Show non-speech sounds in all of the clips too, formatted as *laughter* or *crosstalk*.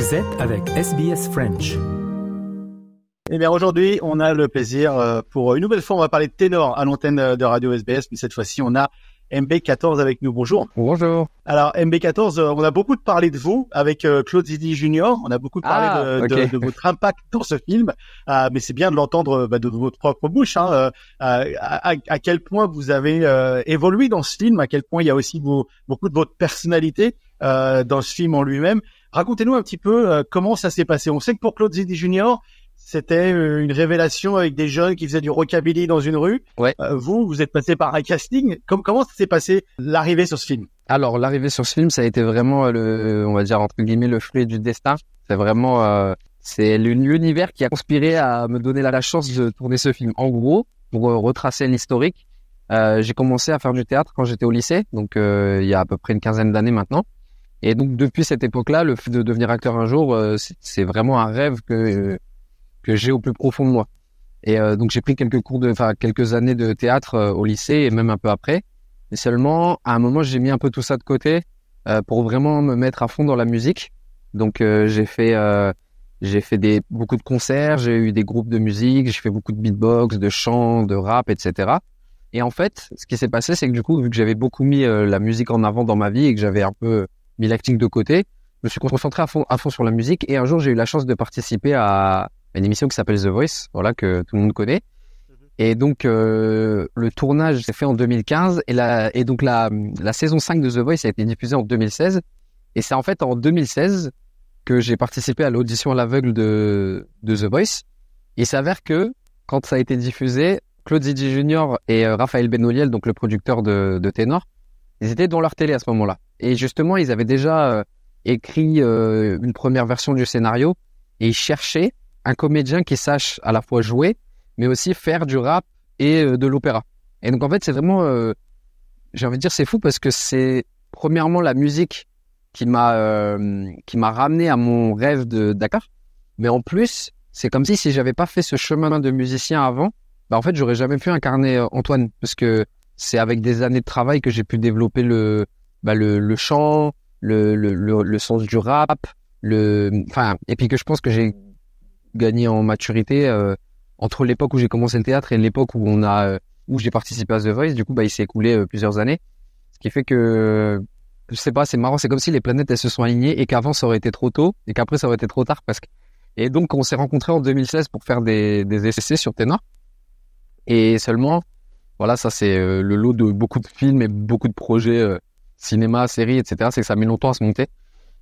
Vous êtes avec SBS French. Eh bien aujourd'hui, on a le plaisir euh, pour une nouvelle fois, on va parler de ténor à l'antenne de Radio SBS, mais cette fois-ci, on a MB14 avec nous. Bonjour. Bonjour. Alors MB14, euh, on a beaucoup parlé de vous avec euh, Claude Zidi Junior. On a beaucoup parlé Ah, de, de- ok. de votre impact dans ce film, Euh, mais c'est bien de l'entendre bah, de votre propre bouche. Hein, euh, à, à- à quel point vous avez euh, évolué dans ce film, à quel point il y a aussi vos- beaucoup de votre personnalité euh, dans ce film en lui-même. Racontez-nous un petit peu euh, comment ça s'est passé. On sait que pour Claude Zidi Junior, c'était euh, une révélation avec des jeunes qui faisaient du rockabilly dans une rue. Ouais. Euh, vous, vous êtes passé par un casting. Com- comment ça s'est passé l'arrivée sur ce film? Alors l'arrivée sur ce film, ça a été vraiment le, on va dire entre guillemets le fruit du destin. C'est vraiment, euh, c'est l'univers qui a conspiré à me donner la, la chance de tourner ce film. En gros, pour retracer l'historique, euh, j'ai commencé à faire du théâtre quand j'étais au lycée, donc euh, il y a à peu près une quinzaine d'années maintenant. Et donc depuis cette époque-là, le fait de devenir acteur un jour, euh, c'est- vraiment un rêve que euh, que j'ai au plus profond de moi. Et euh, donc j'ai pris quelques cours de, enfin quelques années de théâtre au lycée et même un peu après. Mais seulement, à un moment, j'ai mis un peu tout ça de côté pour vraiment me mettre à fond dans la musique. Donc, j'ai fait, j'ai fait des beaucoup de concerts, j'ai eu des groupes de musique, j'ai fait beaucoup de beatbox, de chant, de rap, etc. Et en fait, ce qui s'est passé, c'est que du coup, vu que j'avais beaucoup mis la musique en avant dans ma vie et que j'avais un peu mis l'acting de côté, je me suis concentré à fond, à fond sur la musique. Et un jour, j'ai eu la chance de participer à une émission qui s'appelle The Voice, voilà que tout le monde connaît. Et donc euh, le tournage s'est fait en 2015 et la et donc la la saison 5 de The Voice a été diffusée en 2016 et c'est en fait en 2016 que j'ai participé à l'audition à l'aveugle de de The Voice. Il s'avère que quand ça a été diffusé, Claude Zidi Junior et euh, Raphaël Benoliel, donc le producteur de de Ténor, ils étaient dans leur télé à ce moment-là. Et justement, ils avaient déjà euh, écrit euh, une première version du scénario et ils cherchaient un comédien qui sache à la fois jouer mais aussi faire du rap et euh, de l'opéra. Et donc en fait, c'est vraiment, j'ai envie de dire, c'est fou parce que c'est premièrement la musique qui m'a ramené à mon rêve de Dakar, mais en plus, c'est comme si si j'avais pas fait ce chemin de musicien avant, bah en fait, j'aurais jamais pu incarner Antoine parce que c'est avec des années de travail que j'ai pu développer le bah, le, le chant, le, le, le, le sens du rap, le enfin et puis que je pense que j'ai gagné en maturité euh, entre l'époque où j'ai commencé le théâtre et l'époque où on a euh, où j'ai participé à The Voice, du coup, bah, il s'est écoulé euh, plusieurs années. Ce qui fait que, je sais pas, c'est marrant, c'est comme si les planètes, elles se sont alignées et qu'avant, ça aurait été trop tôt et qu'après, ça aurait été trop tard parce que, et donc, on s'est rencontrés en 2016 pour faire des, des essais sur Ténor. Et seulement, voilà, ça, c'est euh, le lot de beaucoup de films et beaucoup de projets, cinéma, séries, etc. C'est que ça met longtemps à se monter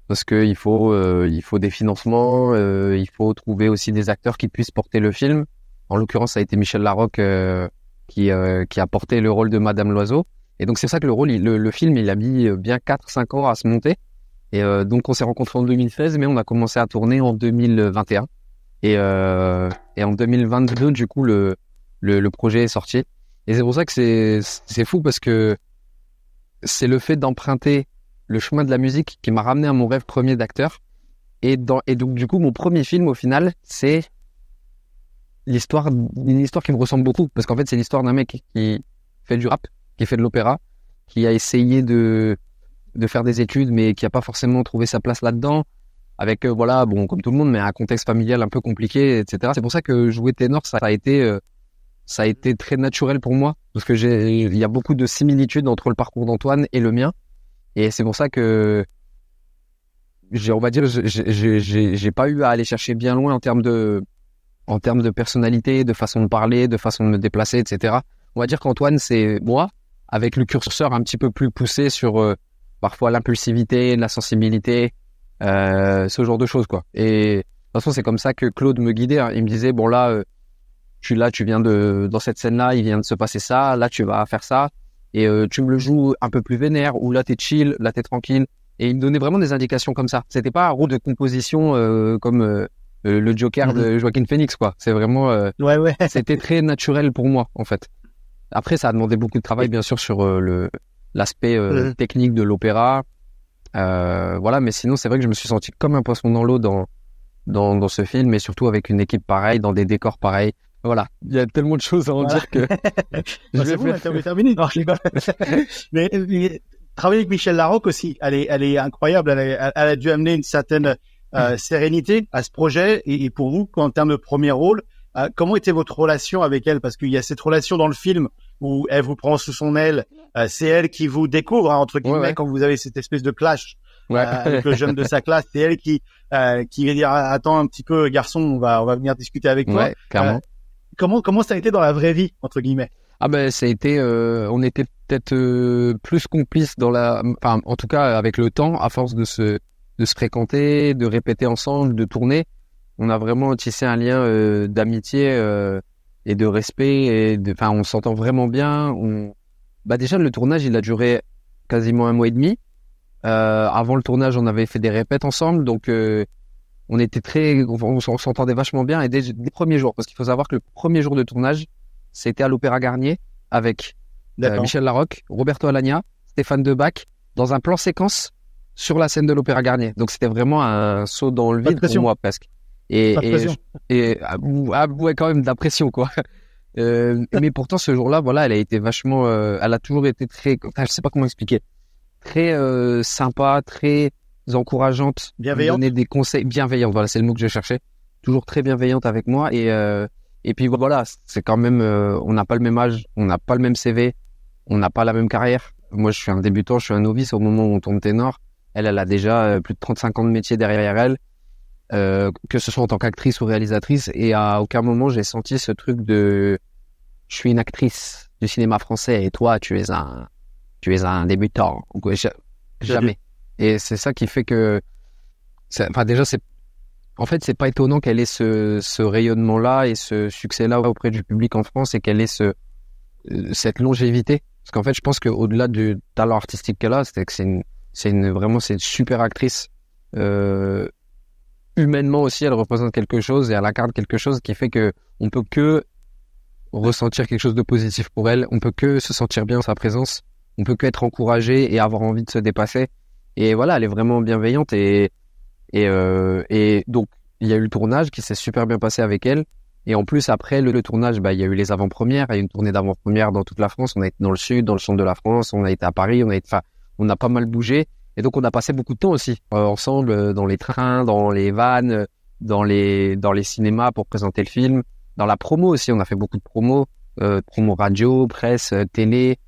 parce que il faut, euh, faut des financements, euh, il faut trouver aussi des acteurs qui puissent porter le film. En l'occurrence, ça a été Michel Larocque euh, qui, qui a porté le rôle de Madame Loiseau. Et donc c'est ça que le rôle, le, le film, il a mis bien 4-5 ans à se monter. Et donc on s'est rencontrés en 2016, mais on a commencé à tourner en 2021. Et, et en 2022, du coup, le, le, le projet est sorti. Et c'est pour ça que c'est fou parce que c'est le fait d'emprunter le chemin de la musique qui m'a ramené à mon rêve premier d'acteur. Et, donc du coup, mon premier film au final, c'est l'histoire une histoire qui me ressemble beaucoup. Parce qu'en fait c'est l'histoire d'un mec qui fait du rap qui fait de l'opéra qui a essayé de de faire des études mais qui a pas forcément trouvé sa place là-dedans. Avec euh, voilà bon comme tout le monde mais un contexte familial un peu compliqué etc c'est pour ça que jouer ténor ça a été euh, ça a été très naturel pour moi parce que j'ai il y a beaucoup de similitudes entre le parcours d'Antoine et le mien et c'est pour ça que j'ai on va dire j'ai j'ai pas eu à aller chercher bien loin en termes de en termes de personnalité, de façon de parler, de façon de me déplacer, etc. On va dire qu'Antoine, c'est moi, avec le curseur un petit peu plus poussé sur euh, parfois l'impulsivité, la sensibilité, euh, ce genre de choses, quoi. Et de toute façon, c'est comme ça que Claude me guidait. hein. Il me disait, bon là, euh, tu là, tu viens de dans cette scène-là, il vient de se passer ça, là, tu vas faire ça, et euh, tu me le joues un peu plus vénère, ou là, t'es chill, là, t'es tranquille. Et il me donnait vraiment des indications comme ça. C'était pas un rôle de composition euh, comme euh, euh, le Joker de Joaquin Phoenix, quoi. C'est vraiment, euh, Ouais, ouais. *laughs* c'était très naturel pour moi, en fait. Après, ça a demandé beaucoup de travail, bien sûr, sur euh, le l'aspect euh, Mhm. technique de l'opéra. Euh, voilà, mais sinon, c'est vrai que je me suis senti comme un poisson dans l'eau dans, dans dans ce film, et surtout avec une équipe pareille, dans des décors pareils. Voilà, il y a tellement de choses à en Voilà. dire que *laughs* je Bah, vais c'est bon, faire- terminée. Non, je *laughs* mais, mais travailler avec Michel Larocque aussi, elle est, elle est incroyable. Elle, est- elle a dû amener une certaine euh, sérénité à ce projet et, et pour vous, en termes de premier rôle, euh, comment était votre relation avec elle? Parce qu'il y a cette relation dans le film où elle vous prend sous son aile, euh, c'est elle qui vous découvre hein, entre guillemets Ouais, ouais. quand vous avez cette espèce de clash Ouais. euh, avec le jeune de sa classe, c'est elle qui euh, qui va dire attends un petit peu garçon, on va on va venir discuter avec toi. Ouais, clairement. Comment comment ça a été dans la vraie vie entre guillemets? Ah ben ça a été, euh, on était peut-être euh, plus complices dans la, enfin en tout cas avec le temps, à force de se de se fréquenter, de répéter ensemble, de tourner, on a vraiment tissé un lien euh, d'amitié euh, et de respect et de, enfin on s'entend vraiment bien. On, bah déjà le tournage il a duré quasiment un mois et demi. Euh, avant le tournage on avait fait des répètes ensemble, donc euh, on était très, on, on s'entendait vachement bien et dès, les premiers jours, parce qu'il faut savoir que le premier jour de tournage c'était à l'Opéra Garnier avec euh. Michel Larocque, Roberto Alagna, Stéphane Debac, dans un plan séquence sur la scène de l'Opéra Garnier. Donc c'était vraiment un saut dans le vide pour moi presque. Et, Pas de et, pression. et ah, ah, ouais, quand même de la pression quoi. *laughs* Euh, mais pourtant ce jour-là, voilà, elle a été vachement, euh, elle a toujours été très, enfin, je sais pas comment expliquer, très euh, sympa, très encourageante, me Bienveillante. donner des conseils bienveillante. Voilà, c'est le mot que je cherchais. Toujours très bienveillante avec moi et euh, et puis voilà, c'est quand même, euh, on n'a pas le même âge, on n'a pas le même CV, on n'a pas la même carrière. Moi, je suis un débutant, je suis un novice au moment où on tourne ténor. Elle, elle a déjà euh, plus de 35 ans de métier derrière elle, euh, que ce soit en tant qu'actrice ou réalisatrice. Et à aucun moment, j'ai senti ce truc de je suis une actrice du cinéma français et toi, tu es un, tu es un débutant. Jamais. Et c'est ça qui fait que, enfin déjà, c'est, en fait, c'est pas étonnant qu'elle ait ce, rayonnement-là et ce succès-là auprès du public en France et qu'elle ait ce, euh, cette longévité. Parce qu'en fait, je pense qu'au-delà du talent artistique qu'elle a, c'est que c'est une, une, vraiment, c'est une super actrice. Euh, humainement aussi, elle représente quelque chose et elle incarne quelque chose qui fait que on peut que ressentir quelque chose de positif pour elle. On peut que se sentir bien en sa présence. On peut que être encouragé et avoir envie de se dépasser. Et voilà, elle est vraiment bienveillante et et euh, et donc il y a eu le tournage qui s'est super bien passé avec elle. Et en plus après le, le tournage, bah il y a eu les avant-premières, il y a eu une tournée d'avant-première dans toute la France. On a été dans le sud, dans le centre de la France, on a été à Paris, on a été, on a pas mal bougé. Et donc on a passé beaucoup de temps aussi euh, ensemble euh, dans les trains, dans les vannes, dans les dans les cinémas pour présenter le film, dans la promo aussi. On a fait beaucoup de promos, euh, promo radio, presse, télé.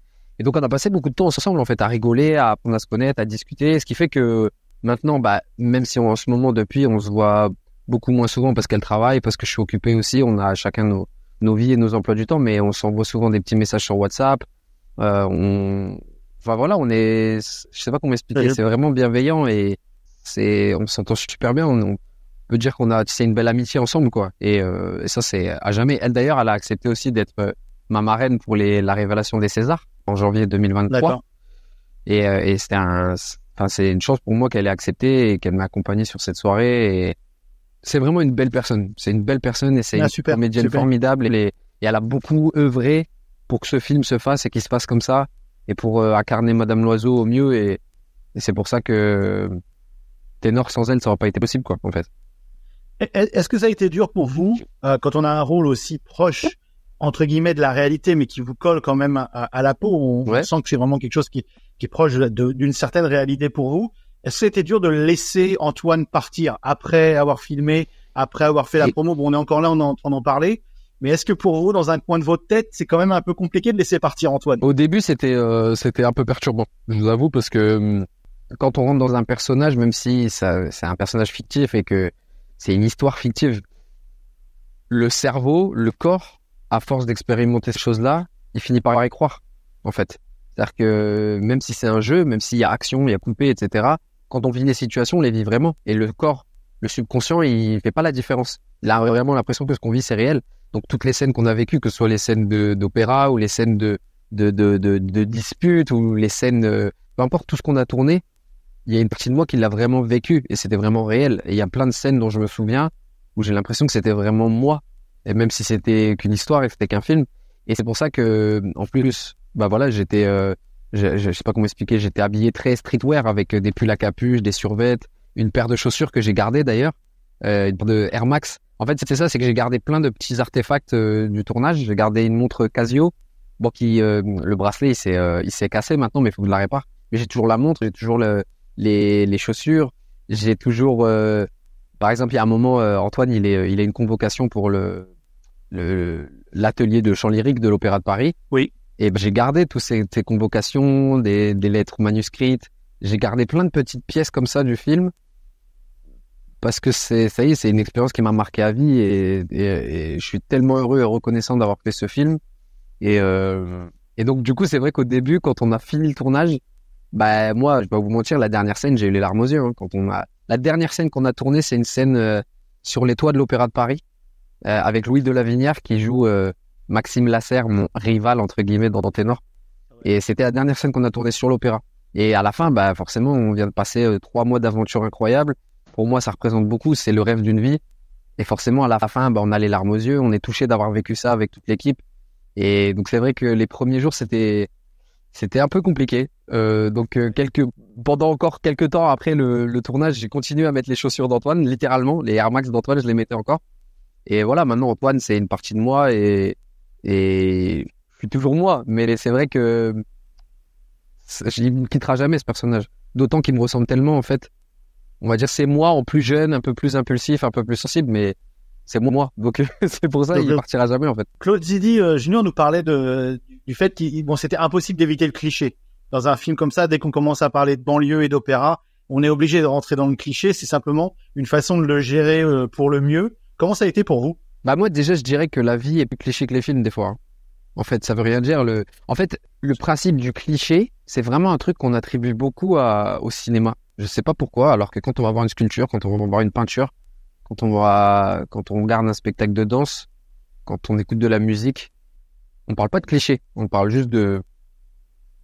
Et donc on a passé beaucoup de temps ensemble en fait à rigoler, à apprendre à se connaître, à discuter. Ce qui fait que maintenant, bah même si on- en ce moment depuis on se voit beaucoup moins souvent parce qu'elle travaille, parce que je suis occupé aussi, on a chacun nos nos vies et nos emplois du temps, mais on s'envoie souvent des petits messages sur WhatsApp. Euh, on, enfin voilà, on est, je sais pas comment expliquer, c'est vraiment bienveillant et c'est, on s'entend super bien. On, on peut dire qu'on a, c'est une belle amitié ensemble quoi. Et, euh, et ça c'est à jamais. Elle d'ailleurs, elle a accepté aussi d'être euh, ma marraine pour les la révélation des Césars en janvier 2023. D'accord. Et, euh, et c'était un, enfin c'est une chance pour moi qu'elle ait accepté et qu'elle m'a accompagné sur cette soirée. Et c'est vraiment une belle personne. C'est une belle personne et c'est Ah, une super, comédienne super. formidable. Et, elle a beaucoup œuvré pour que ce film se fasse et qu'il se passe comme ça et pour euh, incarner Madame Loiseau au mieux. Et, et c'est pour ça que Ténor sans elle, ça aurait pas été possible quoi en fait. Est- Est-ce que ça a été dur pour vous euh, quand on a un rôle aussi proche entre guillemets de la réalité, mais qui vous colle quand même à, à la peau On, Ouais. sent que c'est vraiment quelque chose qui, qui est proche d'une certaine réalité pour vous. Est-ce que c'était dur de laisser Antoine partir après avoir filmé, après avoir fait la Et- promo? Bon, on est encore là, on est en train d'en parler. Mais est-ce que pour vous, dans un coin de votre tête, c'est quand même un peu compliqué de laisser partir Antoine? Au début, c'était euh, c'était un peu perturbant, je vous avoue, parce que hum, quand on rentre dans un personnage, même si ça c'est un personnage fictif et que c'est une histoire fictive, le cerveau, le corps, à force d'expérimenter ces choses-là, il finit par y croire, en fait. C'est-à-dire que même si c'est un jeu, même s'il y a action, il y a coupé, etc., quand on vit les situations, on les vit vraiment. Et le corps, le subconscient, il fait pas la différence. Il a vraiment l'impression que ce qu'on vit, c'est réel. Donc toutes les scènes qu'on a vécues, que ce soit les scènes d'opéra ou les scènes de, de, de, de, de disputes ou les scènes, euh, peu importe tout ce qu'on a tourné, il y a une partie de moi qui l'a vraiment vécu et c'était vraiment réel. Et il y a plein de scènes dont je me souviens où j'ai l'impression que c'était vraiment moi. Et même si c'était qu'une histoire et c'était qu'un film. Et c'est pour ça que, en plus, bah voilà, j'étais, euh, je, je sais pas comment expliquer, j'étais habillé très streetwear avec des pulls à capuche, des survêtes, une paire de chaussures que j'ai gardées d'ailleurs, euh, une paire de Air Max. En fait, c'était ça, c'est que j'ai gardé plein de petits artefacts euh, du tournage. J'ai gardé une montre Casio, bon qui, le bracelet, il s'est, il s'est cassé maintenant, mais il faut que je la répare. Mais j'ai toujours la montre, j'ai toujours le, les, les chaussures, j'ai toujours Par exemple, il y a un moment, euh, Antoine, il est, il a une convocation pour le le- l'atelier de chant lyrique de l'Opéra de Paris. Oui. Et ben, j'ai gardé toutes ces, ces convocations, des, des lettres manuscrites. J'ai gardé plein de petites pièces comme ça du film parce que c'est ça y est, c'est une expérience qui m'a marqué à vie et, et, et je suis tellement heureux et reconnaissant d'avoir fait ce film. Et, euh, et donc du coup, c'est vrai qu'au début, quand on a fini le tournage, bah moi, je vais pas vous mentir, la dernière scène, j'ai eu les larmes aux yeux. hein, quand on a la dernière scène qu'on a tournée, c'est une scène euh, sur les toits de l'Opéra de Paris euh, avec Louis de Lavinière qui joue euh, Maxime Lasserre, mon rival entre guillemets dans, Ténor. Et c'était la dernière scène qu'on a tournée sur l'Opéra. Et à la fin, bah forcément, on vient de passer trois mois d'aventure incroyable. Pour moi, ça représente beaucoup. C'est le rêve d'une vie. Et forcément, à la fin, bah, on a les larmes aux yeux. On est touché d'avoir vécu ça avec toute l'équipe. Et donc, c'est vrai que les premiers jours, c'était c'était un peu compliqué. Euh, donc, euh, quelques pendant encore quelques temps après le, le tournage, j'ai continué à mettre les chaussures d'Antoine, littéralement. Les Air Max d'Antoine, je les mettais encore. Et voilà, maintenant, Antoine, c'est une partie de moi et et je suis toujours moi. Mais c'est vrai que je ne quittera jamais ce personnage. D'autant qu'il me ressemble tellement, en fait. On va dire, c'est moi en plus jeune, un peu plus impulsif, un peu plus sensible, mais c'est moi. Donc, *laughs* c'est pour ça, Donc, il euh, partira jamais, en fait. Claude Zidi euh, Junior nous parlait de, du fait qu'il bon, c'était impossible d'éviter le cliché. Dans un film comme ça, dès qu'on commence à parler de banlieue et d'opéra, on est obligé de rentrer dans le cliché. C'est simplement une façon de le gérer euh, pour le mieux. Comment ça a été pour vous? Bah, moi, déjà, je dirais que la vie est plus cliché que les films, des fois. hein. En fait, ça veut rien dire. Le... En fait, le principe du cliché, c'est vraiment un truc qu'on attribue beaucoup à... au cinéma. Je sais pas pourquoi, alors que quand on va voir une sculpture, quand on va voir une peinture, quand on va, quand on regarde un spectacle de danse, quand on écoute de la musique, on parle pas de cliché. On parle juste de,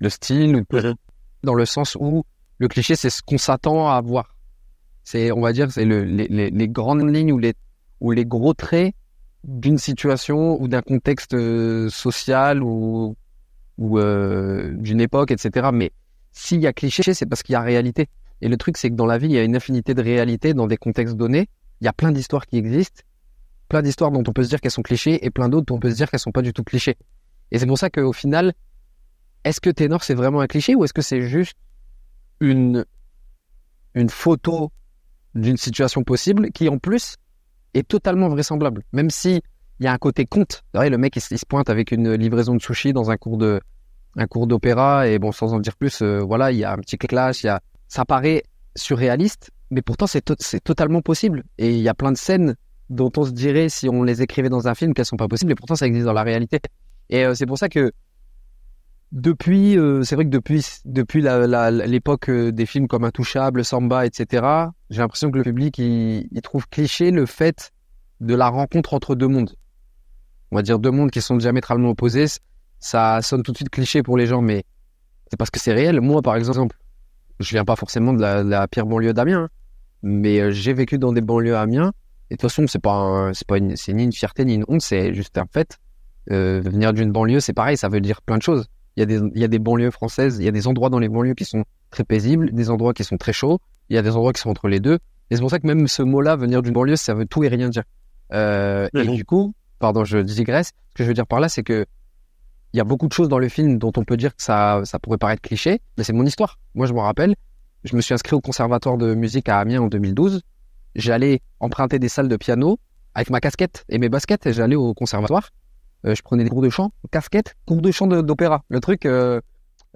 de style, de- dans le sens où le cliché, c'est ce qu'on s'attend à voir. C'est, on va dire, c'est le, les, les, les grandes lignes ou les, ou les gros traits d'une situation ou d'un contexte euh, social ou, ou euh, d'une époque, etc. Mais s'il y a cliché, c'est parce qu'il y a réalité. Et le truc, c'est que dans la vie, il y a une infinité de réalités dans des contextes donnés. Il y a plein d'histoires qui existent, plein d'histoires dont on peut se dire qu'elles sont clichés et plein d'autres dont on peut se dire qu'elles sont pas du tout clichés. Et c'est pour ça qu'au final, est-ce que Ténor c'est vraiment un cliché ou est-ce que c'est juste une une photo d'une situation possible qui en plus est totalement vraisemblable, même si il y a un côté conte. Le mec il se pointe avec une livraison de sushi dans un cours de un cours d'opéra et bon sans en dire plus, euh, voilà, il y a un petit clash, il y a ça paraît surréaliste, mais pourtant c'est to- c'est totalement possible et il y a plein de scènes dont on se dirait si on les écrivait dans un film qu'elles sont pas possibles et pourtant ça existe dans la réalité. Et euh, c'est pour ça que depuis, euh, c'est vrai que depuis depuis l'époque euh, des films comme Intouchable, Samba, etc., j'ai l'impression que le public il trouve cliché le fait de la rencontre entre deux mondes. On va dire deux mondes qui sont diamétralement opposés. Ça sonne tout de suite cliché pour les gens, mais c'est parce que c'est réel. Moi, par exemple, je viens pas forcément de la, de la pire banlieue d'Amiens, hein, mais euh, j'ai vécu dans des banlieues Amiens. Et de toute façon, c'est pas, c'est pas une, c'est ni une fierté ni une honte, c'est juste un fait. Euh, venir d'une banlieue, c'est pareil, ça veut dire plein de choses. Il y a des, il y a des banlieues françaises, il y a des endroits dans les banlieues qui sont très paisibles, des endroits qui sont très chauds, il y a des endroits qui sont entre les deux. Et c'est pour ça que même ce mot-là, venir d'une banlieue, ça veut tout et rien dire. Euh, Et Mhm. du coup, pardon, je digresse. Ce que je veux dire par là, c'est que il y a beaucoup de choses dans le film dont on peut dire que ça, ça pourrait paraître cliché, mais c'est mon histoire. Moi, je me rappelle, je me suis inscrit au conservatoire de musique à Amiens en 2012. J'allais emprunter des salles de piano avec ma casquette et mes baskets et j'allais au conservatoire. Euh, je prenais des cours de chant, casquette, cours de chant d'opéra. Le truc, euh,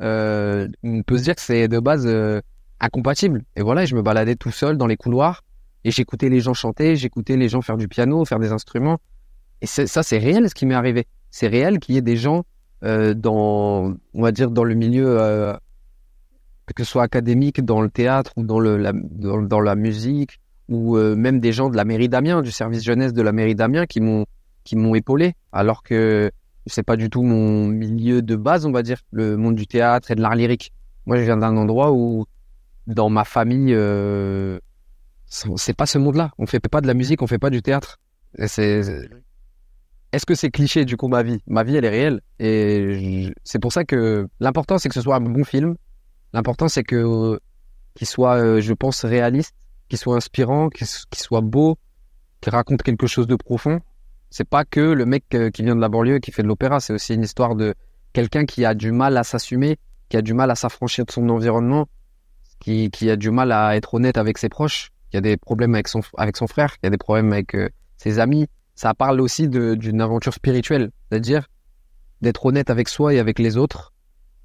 euh, on peut se dire que c'est de base incompatible. Et voilà, je me baladais tout seul dans les couloirs et j'écoutais les gens chanter, j'écoutais les gens faire du piano, faire des instruments. Et ça, c'est réel ce qui m'est arrivé. C'est réel qu'il y ait des gens euh, dans, on va dire, dans le milieu, euh, que ce soit académique, dans le théâtre ou dans, le, la, dans, la musique, ou euh, même des gens de la mairie d'Amiens, du service jeunesse de la mairie d'Amiens, qui m'ont qui m'ont épaulé, alors que c'est pas du tout mon milieu de base, on va dire, le monde du théâtre et de l'art lyrique. Moi, je viens d'un endroit où, dans ma famille, euh, c'est pas ce monde-là. On fait pas de la musique, on fait pas du théâtre. C'est est-ce que c'est cliché du coup ma vie? Ma vie elle est réelle et c'est pour ça que l'important c'est que ce soit un bon film. L'important c'est que qu'il soit, euh, je pense, réaliste, qu'il soit inspirant, qu'il soit beau, qu'il raconte quelque chose de profond. C'est pas que le mec euh, qui vient de la banlieue qui fait de l'opéra, c'est aussi une histoire de quelqu'un qui a du mal à s'assumer, qui a du mal à s'affranchir de son environnement, qui, qui a du mal à être honnête avec ses proches qu'il y a des problèmes avec son avec son frère, qu'il y a des problèmes avec euh, ses amis. Ça parle aussi d'une aventure spirituelle, c'est-à-dire d'être honnête avec soi et avec les autres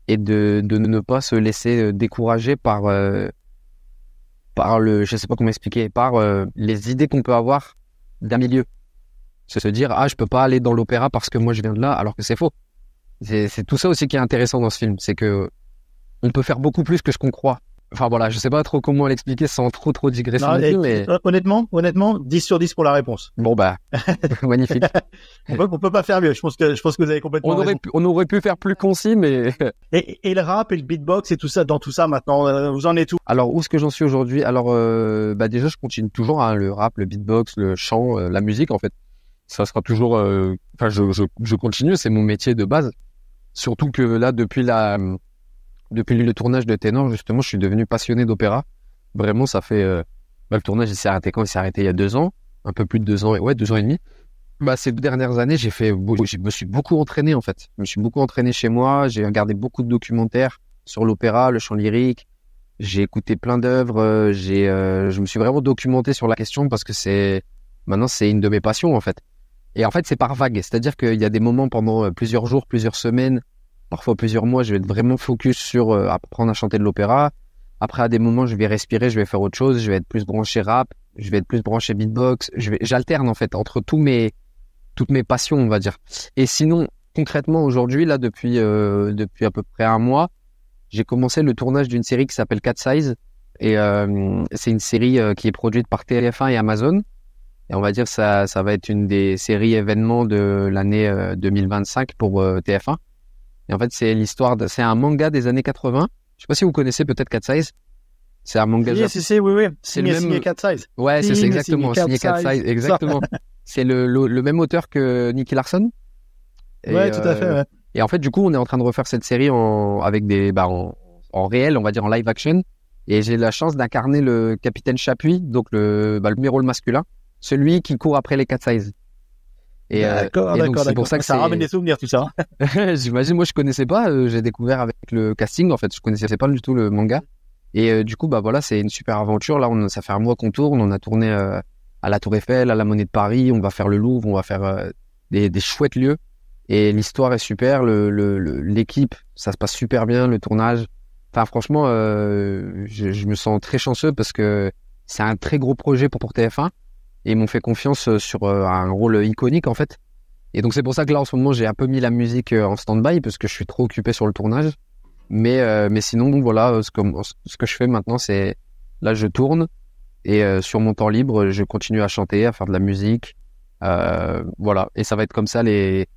et de, ne pas se laisser euh, décourager par euh, par le je sais pas comment expliquer par euh, les idées qu'on peut avoir d'un milieu. C'est se dire ah je peux pas aller dans l'opéra parce que moi je viens de là alors que c'est faux. C'est tout ça aussi qui est intéressant dans ce film, c'est que on peut faire beaucoup plus que ce qu'on croit. Enfin voilà, je sais pas trop comment l'expliquer sans trop trop digresser Non, et- mais Honnêtement, honnêtement, 10 sur 10 pour la réponse. bon bah *laughs* magnifique. *laughs* On peut, on peut pas faire mieux. Je pense que je pense que vous avez complètement On aurait pu, on aurait pu faire plus concis, mais *laughs* Et, et le rap et le beatbox et tout ça, dans tout ça maintenant, euh, vous en êtes où? Alors, où est-ce que j'en suis aujourd'hui? Alors, euh, bah déjà, je continue toujours hein, le rap, le beatbox, le chant, euh, la musique, en fait. Ça sera toujours... euh, Enfin, je, je, je continue, c'est mon métier de base. Surtout que là, depuis la, depuis le tournage de Ténor, justement, je suis devenu passionné d'opéra. Vraiment, ça fait... euh, bah, le tournage, il s'est arrêté quand? Il s'est arrêté il y a deux ans, un peu plus de deux ans, et ouais, deux ans et demi. Bah, ces deux dernières années, j'ai fait, je me suis beaucoup entraîné en fait. Je me suis beaucoup entraîné chez moi. J'ai regardé beaucoup de documentaires sur l'opéra, le chant lyrique. J'ai écouté plein d'œuvres. J'ai, euh, je me suis vraiment documenté sur la question parce que c'est maintenant c'est une de mes passions en fait. Et en fait, c'est par vague. C'est-à-dire qu'il y a des moments pendant euh, plusieurs jours, plusieurs semaines, parfois plusieurs mois, je vais être vraiment focus sur euh, apprendre à chanter de l'opéra. Après, à des moments, je vais respirer, je vais faire autre chose, je vais être plus branché rap, je vais être plus branché beatbox. Je vais, j'alterne en fait entre tous mes, toutes mes passions, on va dire. Et sinon, concrètement, aujourd'hui, là, depuis, euh, depuis à peu près un mois, j'ai commencé le tournage d'une série qui s'appelle Cat Size. Et euh, c'est une série euh, qui est produite par TF1 et Amazon. Et on va dire ça, ça va être une des séries événements de l'année euh, 2025 pour euh, TF1. Et en fait, c'est l'histoire, de, c'est un manga des années 80. Je sais pas si vous connaissez peut-être Cat Size. C'est un manga. Japonais. si, si, oui, oui. C'est le même- signé Cat Size. Ouais, c'est exactement signé signé Cat Cat Size. Size, exactement. *laughs* c'est le, le, le même auteur que Nicky Larson. Et, ouais, tout à euh, fait. Ouais. et en fait, du coup, on est en train de refaire cette série en, avec des, bah, en, en réel, on va dire en live action. Et j'ai la chance d'incarner le capitaine Chapuis, donc le, bah, le premier rôle masculin, celui qui court après les cat size. Et, euh, D'accord, c'est pour ça que Ça ramène des souvenirs tout ça. hein. *laughs* J'imagine, moi je connaissais pas, euh, j'ai découvert avec le casting en fait, je connaissais pas du tout le manga. Et euh, du coup, bah voilà, c'est une super aventure. Là, on, ça fait un mois qu'on tourne, on a tourné à la Tour Eiffel, à la Monnaie de Paris, on va faire le Louvre, on va faire des, des chouettes lieux. Et l'histoire est super, le le- le- l'équipe, ça se passe super bien, le tournage. Enfin, franchement, euh, je, je me sens très chanceux parce que c'est un très gros projet pour, pour TF1 et m'ont fait confiance euh, sur euh, un rôle iconique en fait. Et donc c'est pour ça que là en ce moment j'ai un peu mis la musique euh, en stand-by parce que je suis trop occupé sur le tournage. Mais euh, mais sinon bon, voilà ce que ce que je fais maintenant c'est là je tourne et euh, sur mon temps libre je continue à chanter, à faire de la musique. Euh, voilà et ça va être comme ça les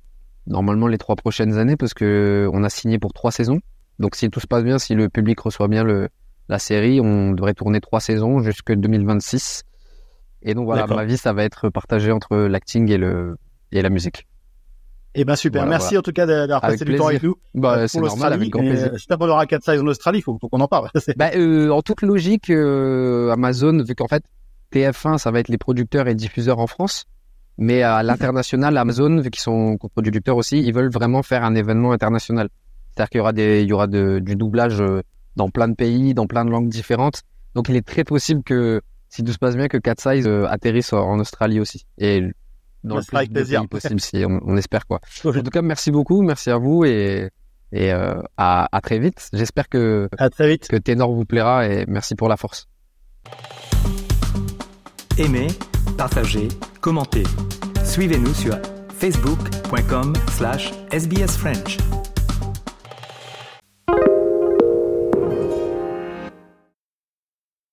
normalement les trois prochaines années parce que on a signé pour trois saisons. Donc si tout se passe bien, si le public reçoit bien le la série, on devrait tourner trois saisons jusque 2026. Et donc voilà, ma vie ça va être partagé entre l'acting et le et la musique. Eh ben super. Voilà, Merci en tout cas d'avoir passé du temps avec nous. Bah, euh, c'est normal, avec grand plaisir. euh, J'espère qu'on aura Cat Size en Australie. Faut, faut qu'on en parle. *laughs* Bah, euh, en toute logique, euh, Amazon, vu qu'en fait, TF1, ça va être les producteurs et diffuseurs en France, mais à l'international, Amazon, vu qu'ils sont coproducteurs aussi, ils veulent vraiment faire un événement international. C'est-à-dire qu'il y aura des, il y aura de- du doublage euh, dans plein de pays, dans plein de langues différentes. Donc, il est très possible que, si tout se passe bien, que Cat Size euh, atterrisse en Australie aussi. Et dans Ça le plus de plaisir. possible, si on, on espère quoi. *laughs* En tout cas, merci beaucoup, merci à vous et, et euh, à, à très vite. J'espère que À très vite. que Ténor vous plaira et merci pour la force. Aimez, partagez, commentez. Suivez-nous sur facebook.com slash sbsfrench.